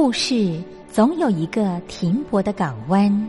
故事总有一个停泊的港湾。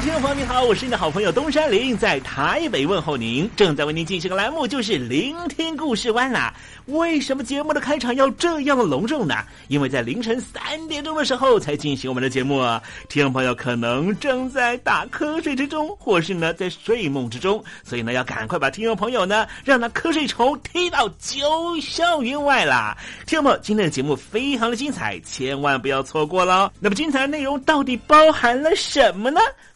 听众朋友，你好，我是你的好朋友东山林，在台北问候您。正在为您进行的栏目就是《聆听故事湾》啦。为什么节目的开场要这样的隆重呢？因为在凌晨三点钟的时候才进行我们的节目啊。听众朋友可能正在打瞌睡之中，或是呢在睡梦之中，所以呢要赶快把听众朋友呢让那瞌睡虫踢到九霄云外啦。听众朋友，今天的节目非常的精彩，千万不要错过喽。那么精彩的内容到底包含了什么呢？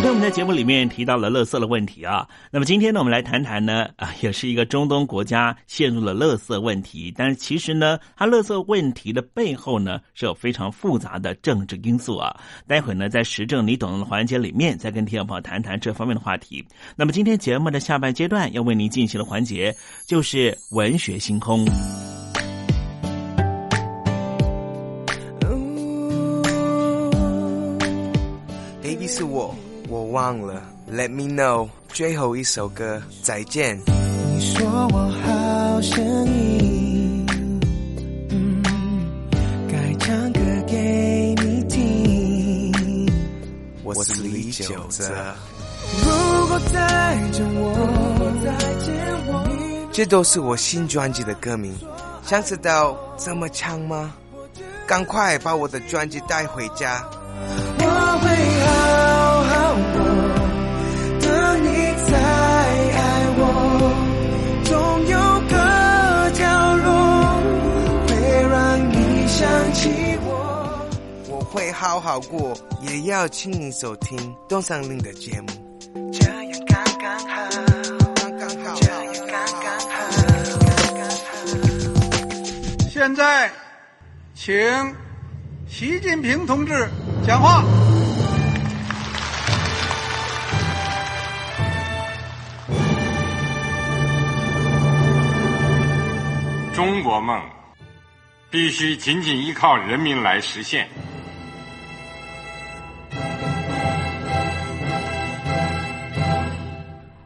昨天我们在节目里面提到了乐色的问题啊，那么今天呢，我们来谈谈呢啊，也是一个中东国家陷入了乐色问题，但是其实呢，它乐色问题的背后呢是有非常复杂的政治因素啊。待会呢，在时政你懂的环节里面，再跟听众朋友谈谈这方面的话题。那么今天节目的下半阶段要为您进行的环节就是文学星空。Baby 是我，我忘了。Let me know，最后一首歌，再见。你说我好声音，嗯，该唱歌给你听。我是李玖哲。如果再见我，再见我，这都是我新专辑的歌名。想知道怎么唱吗？赶快把我的专辑带回家。我会好好好过，也要请你收听东山林的节目。这样刚刚好，刚刚好，这样刚刚好，刚刚好。现在，请习近平同志讲话。中国梦必须紧紧依靠人民来实现。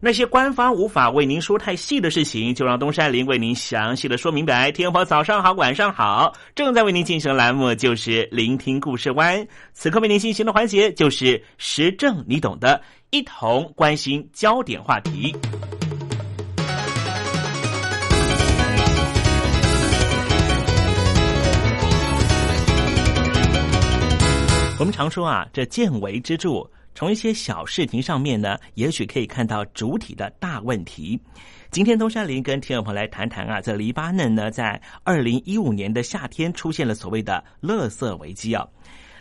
那些官方无法为您说太细的事情，就让东山林为您详细的说明白。天婆早上好，晚上好，正在为您进行的栏目就是聆听故事湾。此刻为您进行的环节就是时政，你懂的，一同关心焦点话题。我们常说啊，这见微知著。从一些小视频上面呢，也许可以看到主体的大问题。今天东山林跟听众朋友来谈谈啊，在黎巴嫩呢，在二零一五年的夏天出现了所谓的“垃圾危机”啊。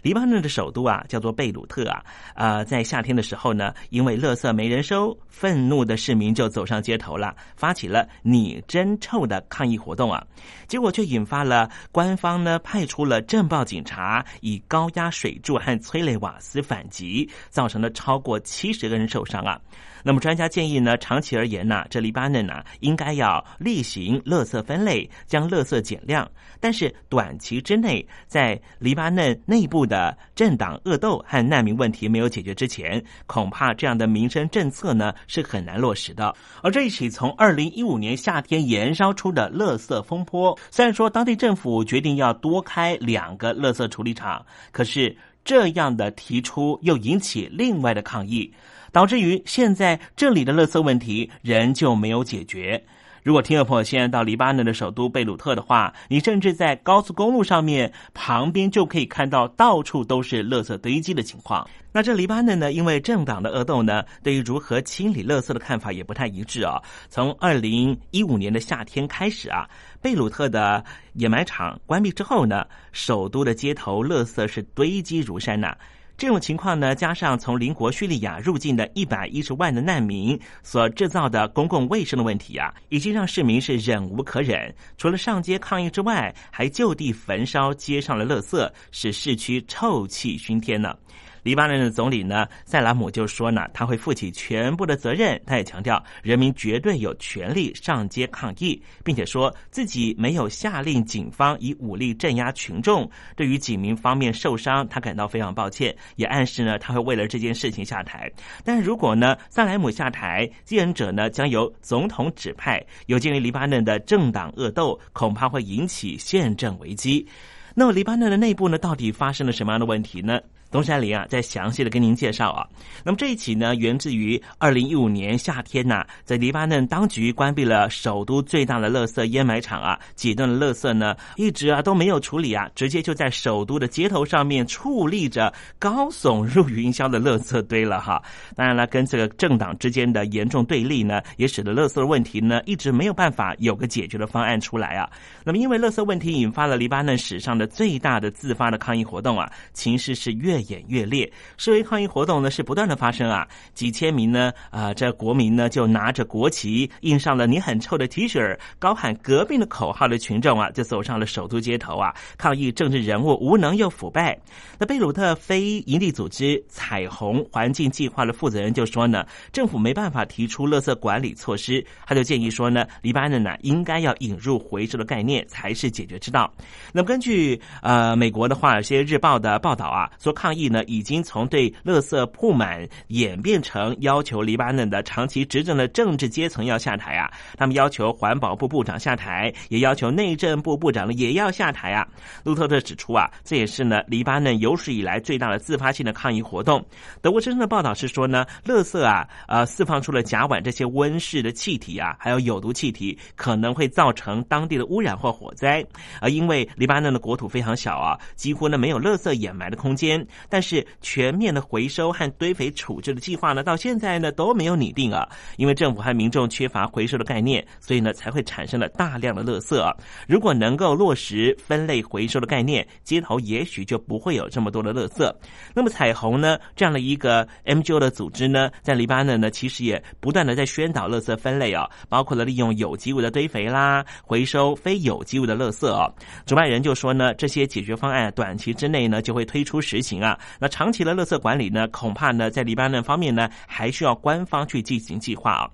黎巴嫩的首都啊叫做贝鲁特啊，呃，在夏天的时候呢，因为垃圾没人收，愤怒的市民就走上街头了，发起了“你真臭”的抗议活动啊，结果却引发了官方呢派出了镇暴警察，以高压水柱和催泪瓦斯反击，造成了超过七十个人受伤啊。那么专家建议呢，长期而言呢，这黎巴嫩呢应该要例行垃圾分类，将垃圾减量。但是短期之内，在黎巴嫩内部的政党恶斗和难民问题没有解决之前，恐怕这样的民生政策呢是很难落实的。而这一起从二零一五年夏天燃烧出的垃圾风波，虽然说当地政府决定要多开两个垃圾处理厂，可是这样的提出又引起另外的抗议。导致于现在这里的垃圾问题仍旧没有解决。如果听众朋友现在到黎巴嫩的首都贝鲁特的话，你甚至在高速公路上面旁边就可以看到到处都是垃圾堆积的情况。那这黎巴嫩呢，因为政党的恶斗呢，对于如何清理垃圾的看法也不太一致啊。从二零一五年的夏天开始啊，贝鲁特的掩埋场关闭之后呢，首都的街头垃圾是堆积如山呐。这种情况呢，加上从邻国叙利亚入境的一百一十万的难民所制造的公共卫生的问题啊，已经让市民是忍无可忍。除了上街抗议之外，还就地焚烧街上的垃圾，使市区臭气熏天呢。黎巴嫩的总理呢，塞拉姆就说呢，他会负起全部的责任。他也强调，人民绝对有权利上街抗议，并且说自己没有下令警方以武力镇压群众。对于警民方面受伤，他感到非常抱歉，也暗示呢，他会为了这件事情下台。但如果呢，塞莱姆下台，继任者呢将由总统指派。有鉴于黎巴嫩的政党恶斗，恐怕会引起宪政危机。那么，黎巴嫩的内部呢，到底发生了什么样的问题呢？东山林啊，在详细的跟您介绍啊。那么这一起呢，源自于二零一五年夏天呐，在黎巴嫩当局关闭了首都最大的垃圾掩埋场啊，几吨的垃圾呢，一直啊都没有处理啊，直接就在首都的街头上面矗立着高耸入云霄的垃圾堆了哈。当然了，跟这个政党之间的严重对立呢，也使得垃圾的问题呢，一直没有办法有个解决的方案出来啊。那么因为垃圾问题引发了黎巴嫩史上的最大的自发的抗议活动啊，情势是越。越演越烈，示威抗议活动呢是不断的发生啊，几千名呢啊这国民呢就拿着国旗，印上了“你很臭”的 T 恤，高喊革命的口号的群众啊，就走上了首都街头啊，抗议政治人物无能又腐败。那贝鲁特非营利组织彩虹环境计划的负责人就说呢，政府没办法提出垃圾管理措施，他就建议说呢，黎巴嫩呢应该要引入回收的概念才是解决之道。那么根据呃美国的《华尔街日报》的报道啊，说看。抗议呢，已经从对垃圾铺满演变成要求黎巴嫩的长期执政的政治阶层要下台啊。他们要求环保部部长下台，也要求内政部部长呢也要下台啊。路透社指出啊，这也是呢黎巴嫩有史以来最大的自发性的抗议活动。德国之声的报道是说呢，垃圾啊，呃，释放出了甲烷这些温室的气体啊，还有有毒气体，可能会造成当地的污染或火灾。而因为黎巴嫩的国土非常小啊，几乎呢没有垃圾掩埋的空间。但是全面的回收和堆肥处置的计划呢，到现在呢都没有拟定啊，因为政府和民众缺乏回收的概念，所以呢才会产生了大量的垃圾。如果能够落实分类回收的概念，街头也许就不会有这么多的垃圾。那么彩虹呢这样的一个 MGO 的组织呢，在黎巴嫩呢其实也不断的在宣导垃圾分类啊，包括了利用有机物的堆肥啦，回收非有机物的垃圾啊。主办人就说呢，这些解决方案短期之内呢就会推出实行啊。那长期的垃圾管理呢，恐怕呢，在黎巴嫩方面呢，还需要官方去进行计划啊。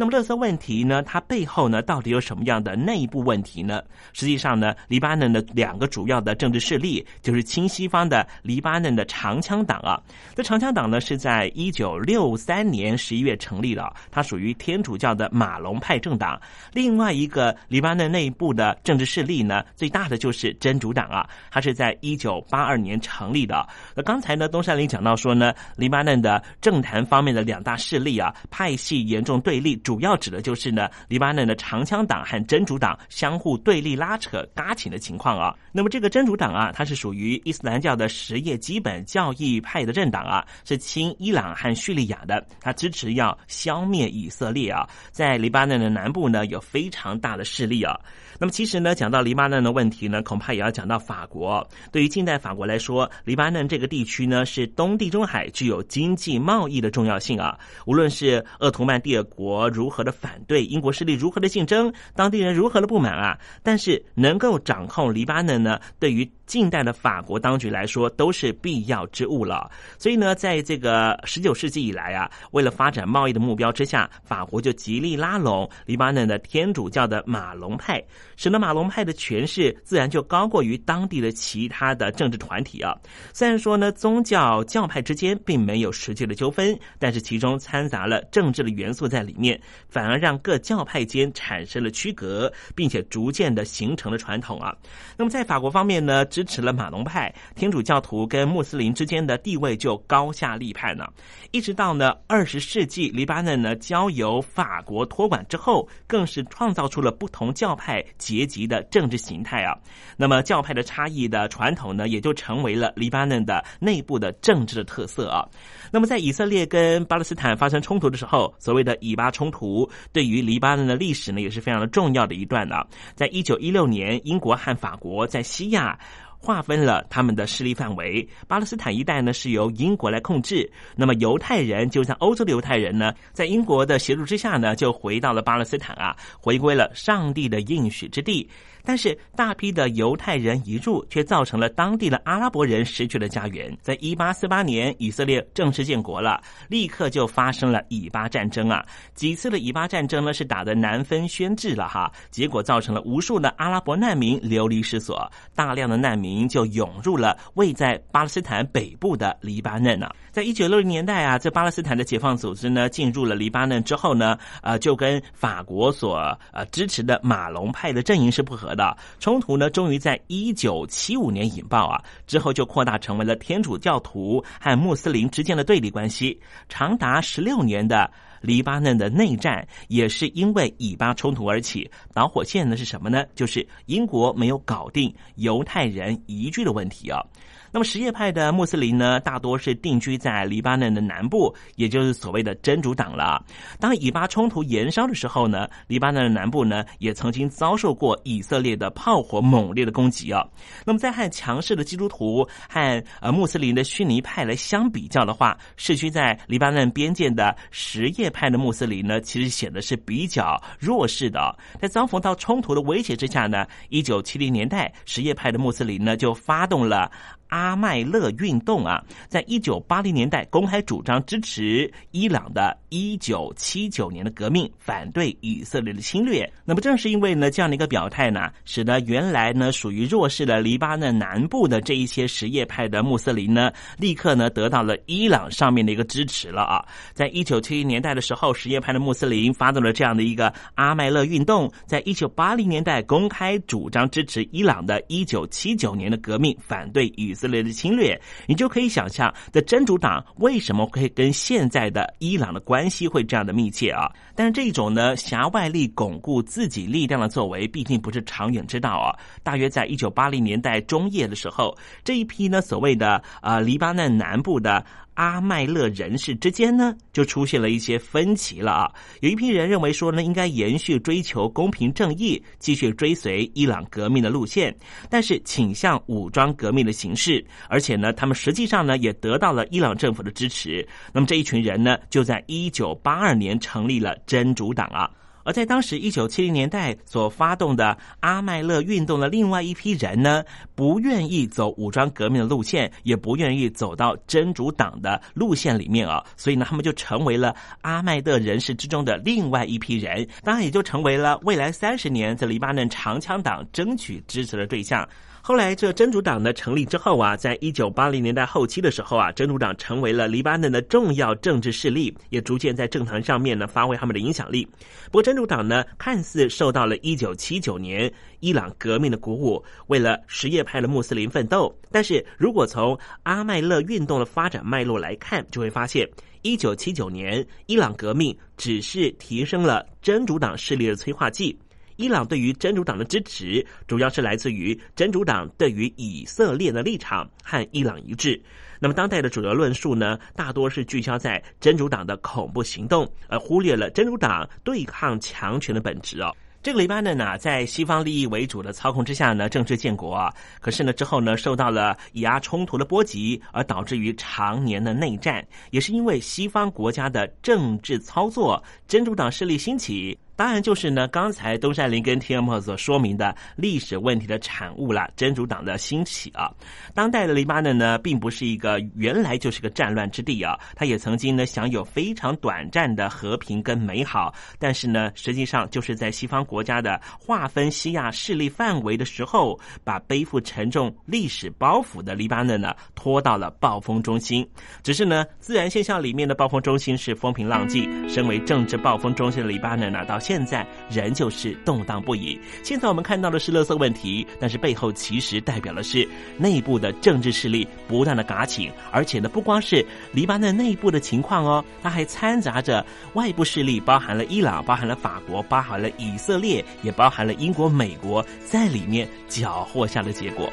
那么，勒色问题呢？它背后呢，到底有什么样的内部问题呢？实际上呢，黎巴嫩的两个主要的政治势力就是亲西方的黎巴嫩的长枪党啊。这长枪党呢，是在一九六三年十一月成立的，它属于天主教的马龙派政党。另外一个黎巴嫩内部的政治势力呢，最大的就是真主党啊，它是在一九八二年成立的。那刚才呢，东山林讲到说呢，黎巴嫩的政坛方面的两大势力啊，派系严重对立。主要指的就是呢，黎巴嫩的长枪党和真主党相互对立、拉扯、嘎请的情况啊。那么这个真主党啊，它是属于伊斯兰教的什叶基本教义派的政党啊，是亲伊朗和叙利亚的，它支持要消灭以色列啊，在黎巴嫩的南部呢有非常大的势力啊。那么其实呢，讲到黎巴嫩的问题呢，恐怕也要讲到法国。对于近代法国来说，黎巴嫩这个地区呢，是东地中海具有经济贸易的重要性啊。无论是鄂图曼帝国如何的反对，英国势力如何的竞争，当地人如何的不满啊，但是能够掌控黎巴嫩呢，对于近代的法国当局来说都是必要之物了。所以呢，在这个十九世纪以来啊，为了发展贸易的目标之下，法国就极力拉拢黎巴嫩的天主教的马龙派。使得马龙派的权势自然就高过于当地的其他的政治团体啊。虽然说呢，宗教教派之间并没有实际的纠纷，但是其中掺杂了政治的元素在里面，反而让各教派间产生了区隔，并且逐渐的形成了传统啊。那么在法国方面呢，支持了马龙派，天主教徒跟穆斯林之间的地位就高下立判了。一直到呢二十世纪，黎巴嫩呢交由法国托管之后，更是创造出了不同教派。阶级的政治形态啊，那么教派的差异的传统呢，也就成为了黎巴嫩的内部的政治的特色啊。那么在以色列跟巴勒斯坦发生冲突的时候，所谓的以巴冲突，对于黎巴嫩的历史呢，也是非常的重要的一段啊。在一九一六年，英国和法国在西亚。划分了他们的势力范围，巴勒斯坦一带呢是由英国来控制，那么犹太人就像欧洲的犹太人呢，在英国的协助之下呢，就回到了巴勒斯坦啊，回归了上帝的应许之地。但是大批的犹太人移入，却造成了当地的阿拉伯人失去了家园。在一八四八年，以色列正式建国了，立刻就发生了以巴战争啊！几次的以巴战争呢，是打得难分轩轾了哈。结果造成了无数的阿拉伯难民流离失所，大量的难民就涌入了位在巴勒斯坦北部的黎巴嫩呢。在一九六零年代啊，这巴勒斯坦的解放组织呢进入了黎巴嫩之后呢，呃，就跟法国所呃支持的马龙派的阵营是不合。的冲突呢，终于在一九七五年引爆啊，之后就扩大成为了天主教徒和穆斯林之间的对立关系，长达十六年的黎巴嫩的内战也是因为以巴冲突而起，导火线呢是什么呢？就是英国没有搞定犹太人移居的问题啊。那么什叶派的穆斯林呢，大多是定居在黎巴嫩的南部，也就是所谓的真主党了。当以巴冲突延烧的时候呢，黎巴嫩的南部呢，也曾经遭受过以色列的炮火猛烈的攻击啊。那么在和强势的基督徒和呃穆斯林的逊尼派来相比较的话，市区在黎巴嫩边界的什叶派的穆斯林呢，其实显得是比较弱势的。在遭逢到冲突的威胁之下呢，一九七零年代什叶派的穆斯林呢，就发动了。阿麦勒运动啊，在一九八零年代公开主张支持伊朗的一九七九年的革命，反对以色列的侵略。那么正是因为呢这样的一个表态呢，使得原来呢属于弱势的黎巴嫩南部的这一些什叶派的穆斯林呢，立刻呢得到了伊朗上面的一个支持了啊。在一九七零年代的时候，什叶派的穆斯林发动了这样的一个阿麦勒运动，在一九八零年代公开主张支持伊朗的一九七九年的革命，反对以。之类的侵略，你就可以想象，的真主党为什么会跟现在的伊朗的关系会这样的密切啊？但是这种呢，狭外力巩固自己力量的作为，毕竟不是长远之道啊。大约在一九八零年代中叶的时候，这一批呢，所谓的啊，黎巴嫩南部的。阿麦勒人士之间呢，就出现了一些分歧了啊。有一批人认为说呢，应该延续追求公平正义，继续追随伊朗革命的路线，但是倾向武装革命的形式，而且呢，他们实际上呢，也得到了伊朗政府的支持。那么这一群人呢，就在一九八二年成立了真主党啊。而在当时一九七零年代所发动的阿麦勒运动的另外一批人呢，不愿意走武装革命的路线，也不愿意走到真主党的路线里面啊，所以呢，他们就成为了阿麦勒人士之中的另外一批人，当然也就成为了未来三十年在黎巴嫩长枪党争取支持的对象。后来，这真主党呢成立之后啊，在一九八零年代后期的时候啊，真主党成为了黎巴嫩的重要政治势力，也逐渐在政坛上面呢发挥他们的影响力。不过，真主党呢，看似受到了一九七九年伊朗革命的鼓舞，为了什叶派的穆斯林奋斗。但是如果从阿麦勒运动的发展脉络来看，就会发现，一九七九年伊朗革命只是提升了真主党势力的催化剂。伊朗对于真主党的支持，主要是来自于真主党对于以色列的立场和伊朗一致。那么，当代的主流论述呢，大多是聚焦在真主党的恐怖行动，而忽略了真主党对抗强权的本质哦。这个黎巴嫩呢，在西方利益为主的操控之下呢，政治建国啊。可是呢，之后呢，受到了以阿冲突的波及，而导致于常年的内战，也是因为西方国家的政治操作，真主党势力兴起。当然就是呢，刚才东山林跟 T M 所说明的历史问题的产物啦。真主党的兴起啊，当代的黎巴嫩呢，并不是一个原来就是个战乱之地啊，它也曾经呢享有非常短暂的和平跟美好，但是呢，实际上就是在西方国家的划分西亚势力范围的时候，把背负沉重历史包袱的黎巴嫩呢拖到了暴风中心。只是呢，自然现象里面的暴风中心是风平浪静，身为政治暴风中心的黎巴嫩呢，到。现在仍旧是动荡不已。现在我们看到的是勒色问题，但是背后其实代表的是内部的政治势力不断的嘎紧，而且呢，不光是黎巴嫩内部的情况哦，它还掺杂着外部势力，包含了伊朗，包含了法国，包含了以色列，也包含了英国、美国在里面搅和下的结果。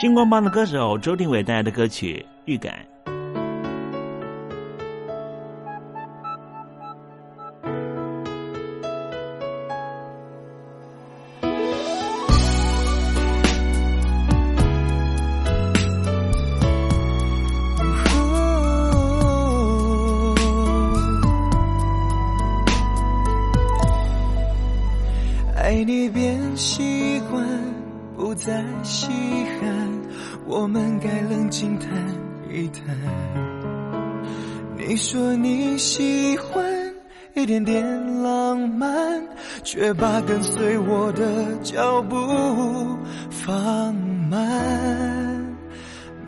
星光帮的歌手周定伟带来的歌曲《预感》。跟随我的脚步放慢。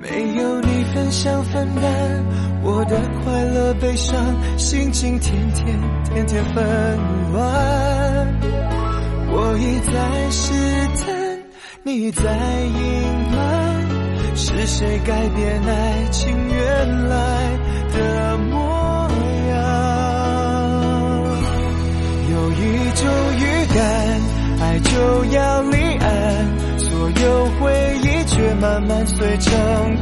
没有你分享分担我的快乐悲伤，心情天天天天纷乱。我一再试探，你在隐瞒。是谁改变爱情原来种预感，爱就要离岸，所有回忆却。慢慢碎成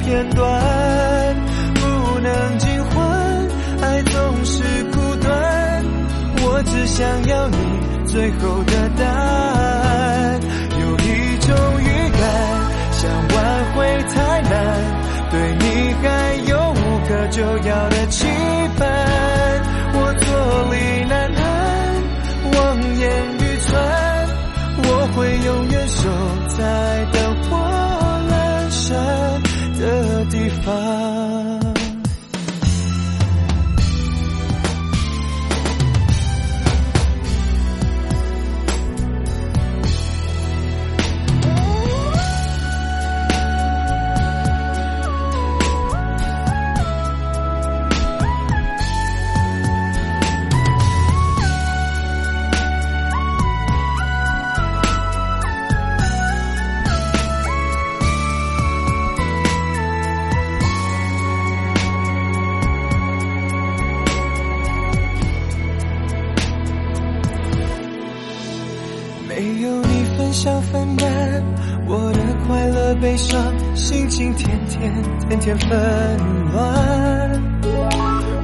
片段，不能尽欢，爱总是苦短。我只想要你最后的答案。有一种预感，想挽回太难，对你还有无可救药的期盼。我坐立难安，望眼，在灯火阑珊的地方。乐悲伤，心情天天天天纷乱。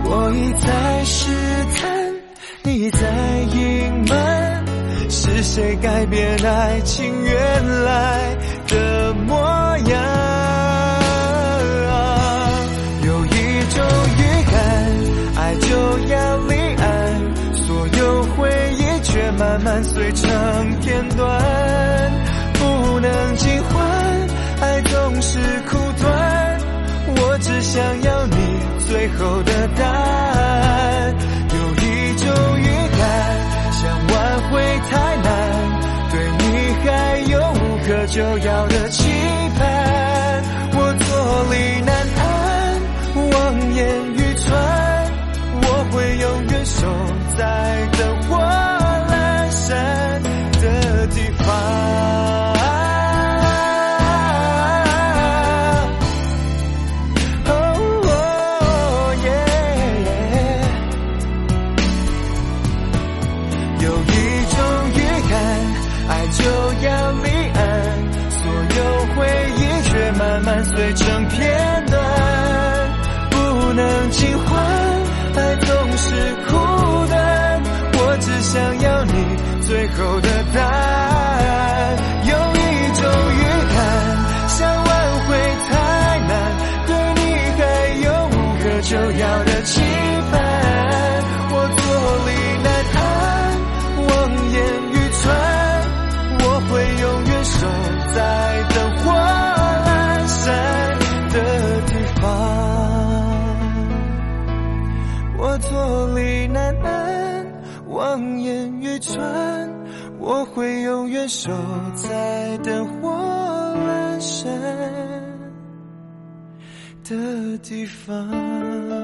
我一再试探，你在隐瞒，是谁改变爱情原来的模样？有一种预感，爱就要离岸，所有回忆却慢慢碎成片段，不能尽想要你最后的答案。有一种预感，想挽回太难，对你还有无可救药的期盼。我坐立难安，望眼欲穿，我会永远守在灯最后的答案。有一种预感，想挽回太难，对你还有无可救药的期盼。我坐立难安，望眼欲穿，我会永远守在灯火阑珊的地方。我坐立难安，望眼欲穿，我会永远守在灯火阑珊的地方。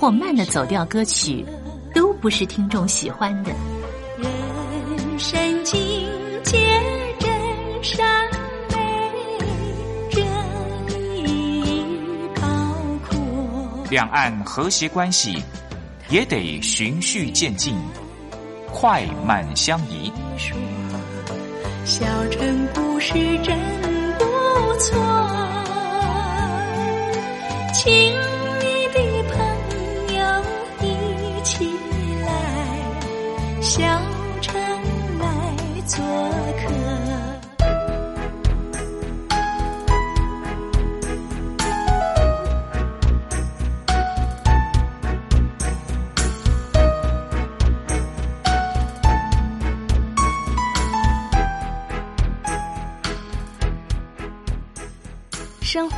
或慢的走调歌曲，都不是听众喜欢的。人生境界真善美，这意高阔。两岸和谐关系也得循序渐进，快慢相宜。小城故事真不错，亲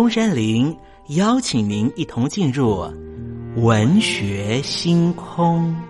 东山林邀请您一同进入文学星空。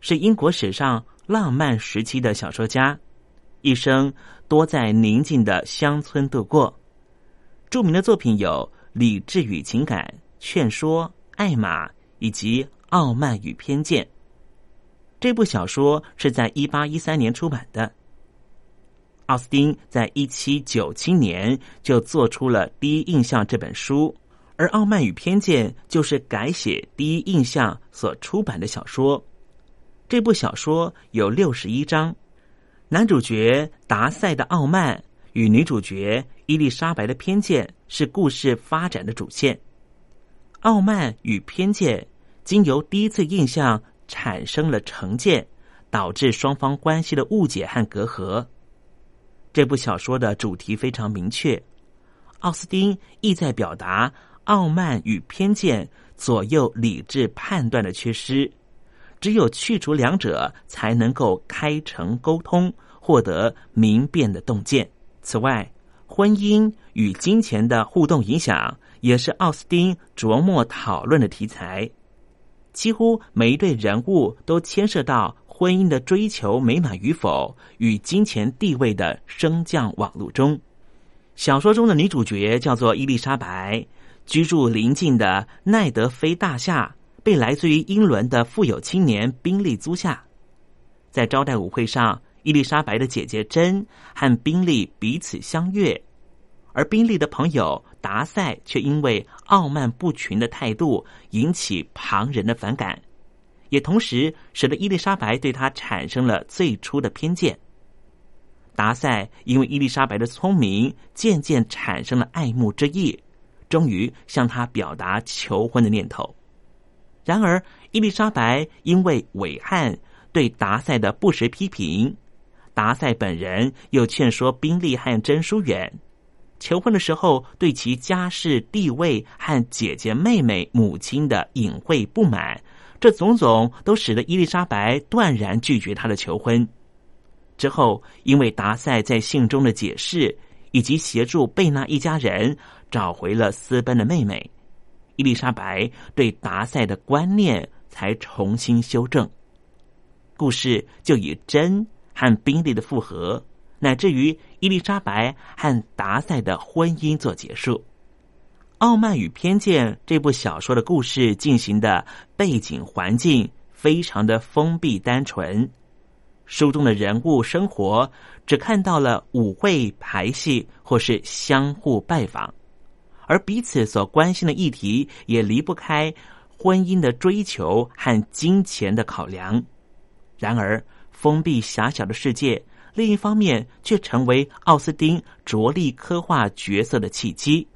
是英国史上浪漫时期的小说家，一生多在宁静的乡村度过。著名的作品有《理智与情感》《劝说》《爱玛》以及《傲慢与偏见》。这部小说是在一八一三年出版的。奥斯汀在一七九七年就做出了《第一印象》这本书。而《傲慢与偏见》就是改写《第一印象》所出版的小说。这部小说有六十一章，男主角达塞的傲慢与女主角伊丽莎白的偏见是故事发展的主线。傲慢与偏见经由第一次印象产生了成见，导致双方关系的误解和隔阂。这部小说的主题非常明确，奥斯汀意在表达。傲慢与偏见左右理智判断的缺失，只有去除两者，才能够开诚沟通，获得明辨的洞见。此外，婚姻与金钱的互动影响，也是奥斯汀琢磨讨论的题材。几乎每一对人物都牵涉到婚姻的追求美满与否与金钱地位的升降网络中。小说中的女主角叫做伊丽莎白，居住邻近的奈德菲大厦，被来自于英伦的富有青年宾利租下。在招待舞会上，伊丽莎白的姐姐珍和宾利彼此相悦，而宾利的朋友达塞却因为傲慢不群的态度引起旁人的反感，也同时使得伊丽莎白对他产生了最初的偏见。达塞因为伊丽莎白的聪明，渐渐产生了爱慕之意，终于向她表达求婚的念头。然而，伊丽莎白因为韦汉对达塞的不实批评，达塞本人又劝说宾利和真疏远。求婚的时候，对其家世地位和姐姐妹妹母亲的隐晦不满，这种种都使得伊丽莎白断然拒绝他的求婚。之后，因为达塞在信中的解释，以及协助贝纳一家人找回了私奔的妹妹，伊丽莎白对达塞的观念才重新修正。故事就以真和宾利的复合，乃至于伊丽莎白和达塞的婚姻做结束。《傲慢与偏见》这部小说的故事进行的背景环境非常的封闭单纯。书中的人物生活只看到了舞会排戏或是相互拜访，而彼此所关心的议题也离不开婚姻的追求和金钱的考量。然而，封闭狭小的世界，另一方面却成为奥斯汀着力刻画角色的契机。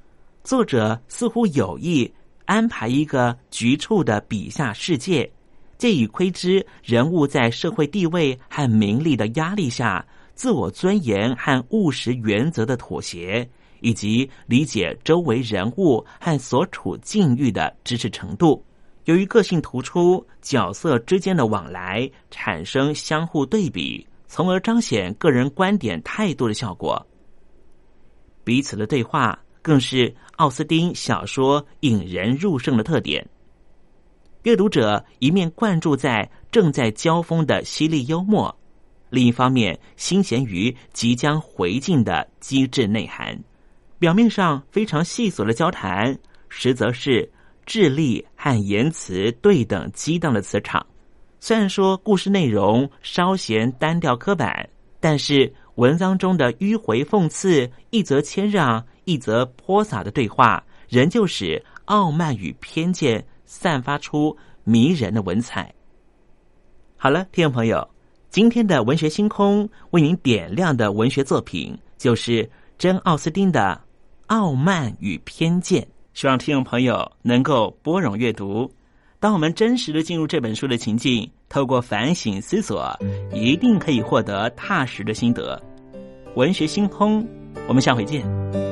作者似乎有意安排一个局促的笔下世界。借以窥知人物在社会地位和名利的压力下，自我尊严和务实原则的妥协，以及理解周围人物和所处境遇的知识程度。由于个性突出，角色之间的往来产生相互对比，从而彰显个人观点态度的效果。彼此的对话更是奥斯丁小说引人入胜的特点。阅读者一面灌注在正在交锋的犀利幽默，另一方面心弦于即将回敬的机智内涵。表面上非常细琐的交谈，实则是智力和言辞对等激荡的磁场。虽然说故事内容稍显单调刻板，但是文章中的迂回讽刺、一则谦让、一则泼洒的对话，仍旧使傲慢与偏见。散发出迷人的文采。好了，听众朋友，今天的文学星空为您点亮的文学作品就是珍·奥斯汀的《傲慢与偏见》。希望听众朋友能够拨冗阅读。当我们真实的进入这本书的情境，透过反省思索，一定可以获得踏实的心得。文学星空，我们下回见。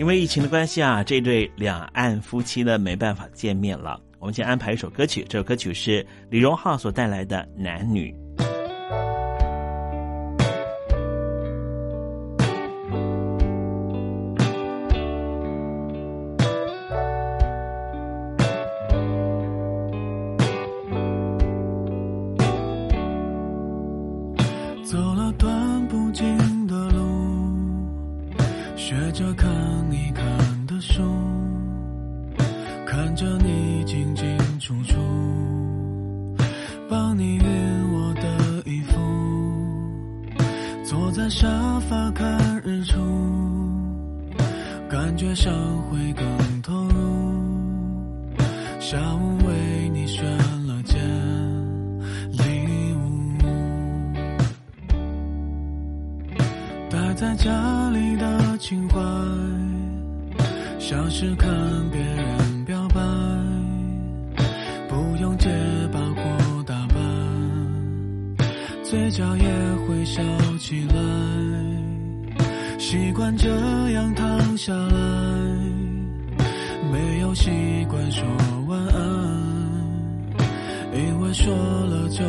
因为疫情的关系啊，这对两岸夫妻呢没办法见面了。我们先安排一首歌曲，这首歌曲是李荣浩所带来的《男女》。家里的情怀，像是看别人表白，不用结巴或打扮，嘴角也会笑起来，习惯这样躺下来，没有习惯说晚安，因为说了就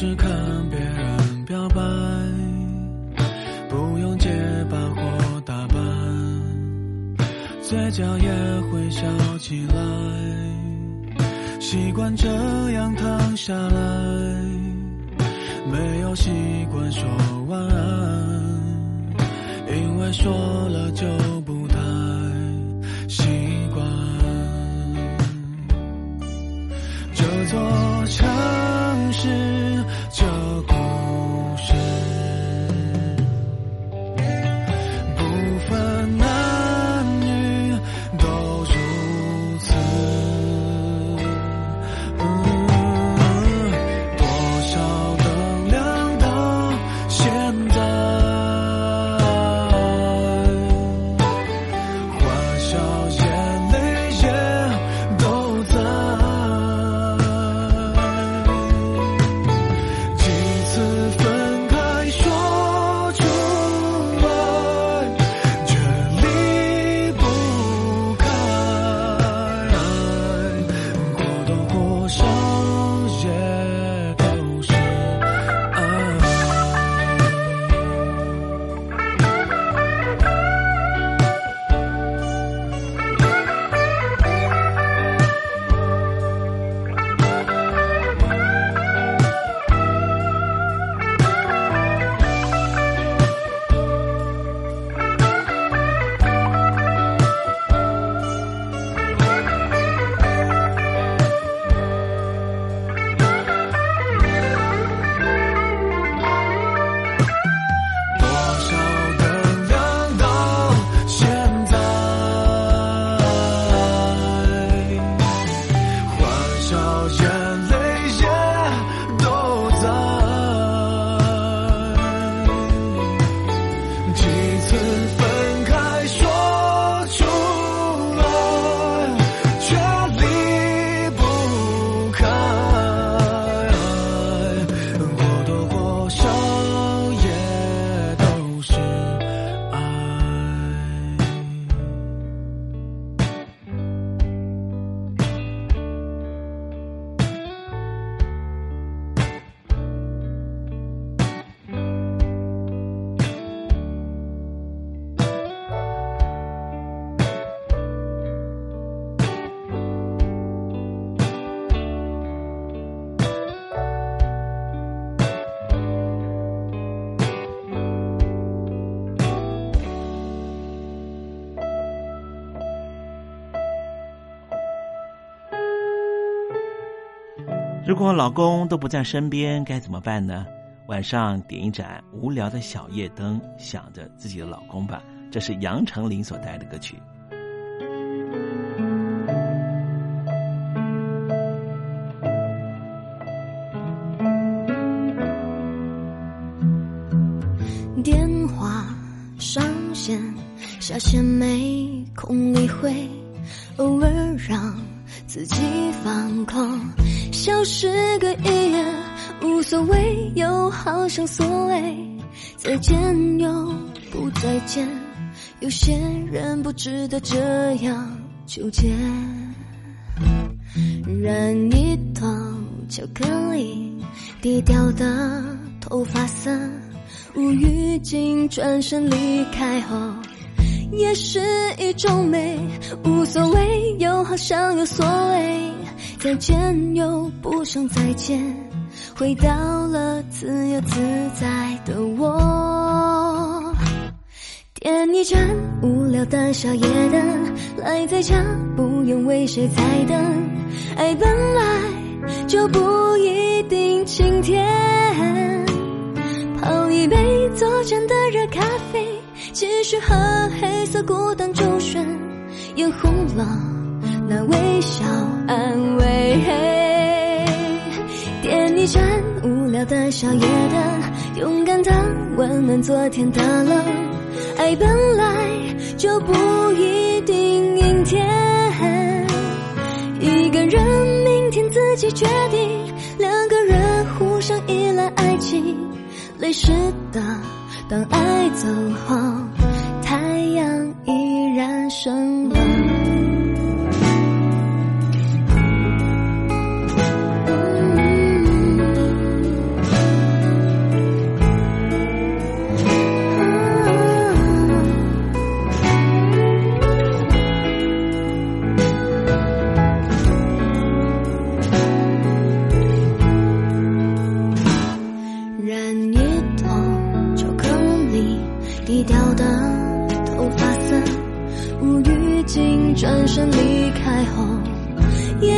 是看别人表白。不用结巴或打扮，嘴角也会笑起来，习惯这样躺下来，没有习惯说晚安，因为说了就不太习惯。这座城市，如果老公都不在身边，该怎么办呢？晚上点一盏无聊的小夜灯，想着自己的老公吧。这是杨丞琳所带的歌曲。好像所谓再见又不再见。有些人不值得这样纠结，染一头巧克力，低调的头发色。无预警转身离开后，也是一种美。无所谓，又好像有所谓。再见又不想再见，回到了自由自在的我。点一盏无聊的小夜灯，赖在家不用为谁在等。爱本来就不一定晴天。泡一杯左转的热咖啡，继续喝黑色孤单周旋，眼红了那微笑安慰。一盏无聊的小夜灯，勇敢的温暖昨天的冷。爱本来就不一定阴天，一个人明天自己决定，两个人互相依赖爱情。泪湿的，当爱走后，太阳依然升了。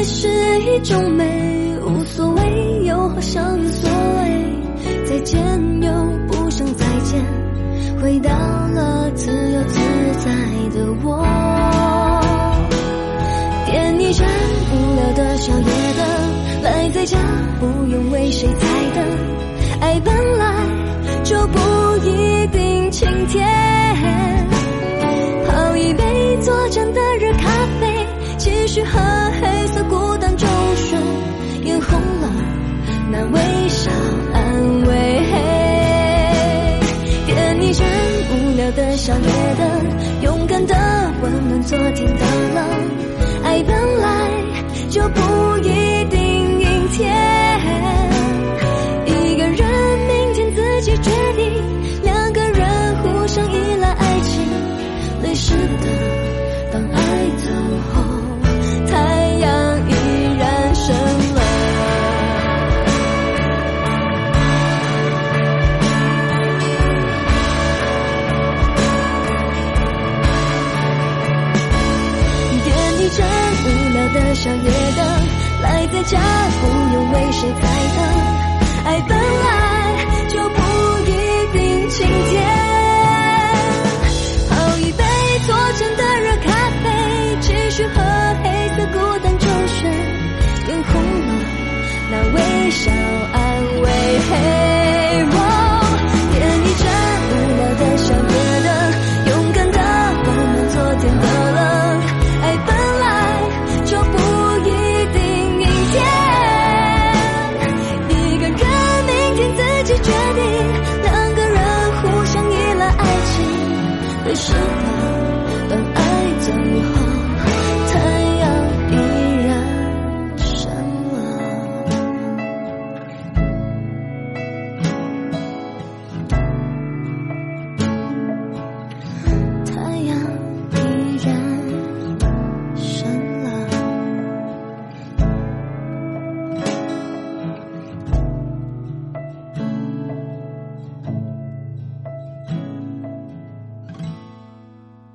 也是一种美。无所谓，又好像有所谓。再见又不想再见，回到了自由自在的我。点一盏无聊的小夜灯，赖在家不用为谁在等。爱本来就不热的小夜灯，勇敢的温暖昨天的冷。爱本来就不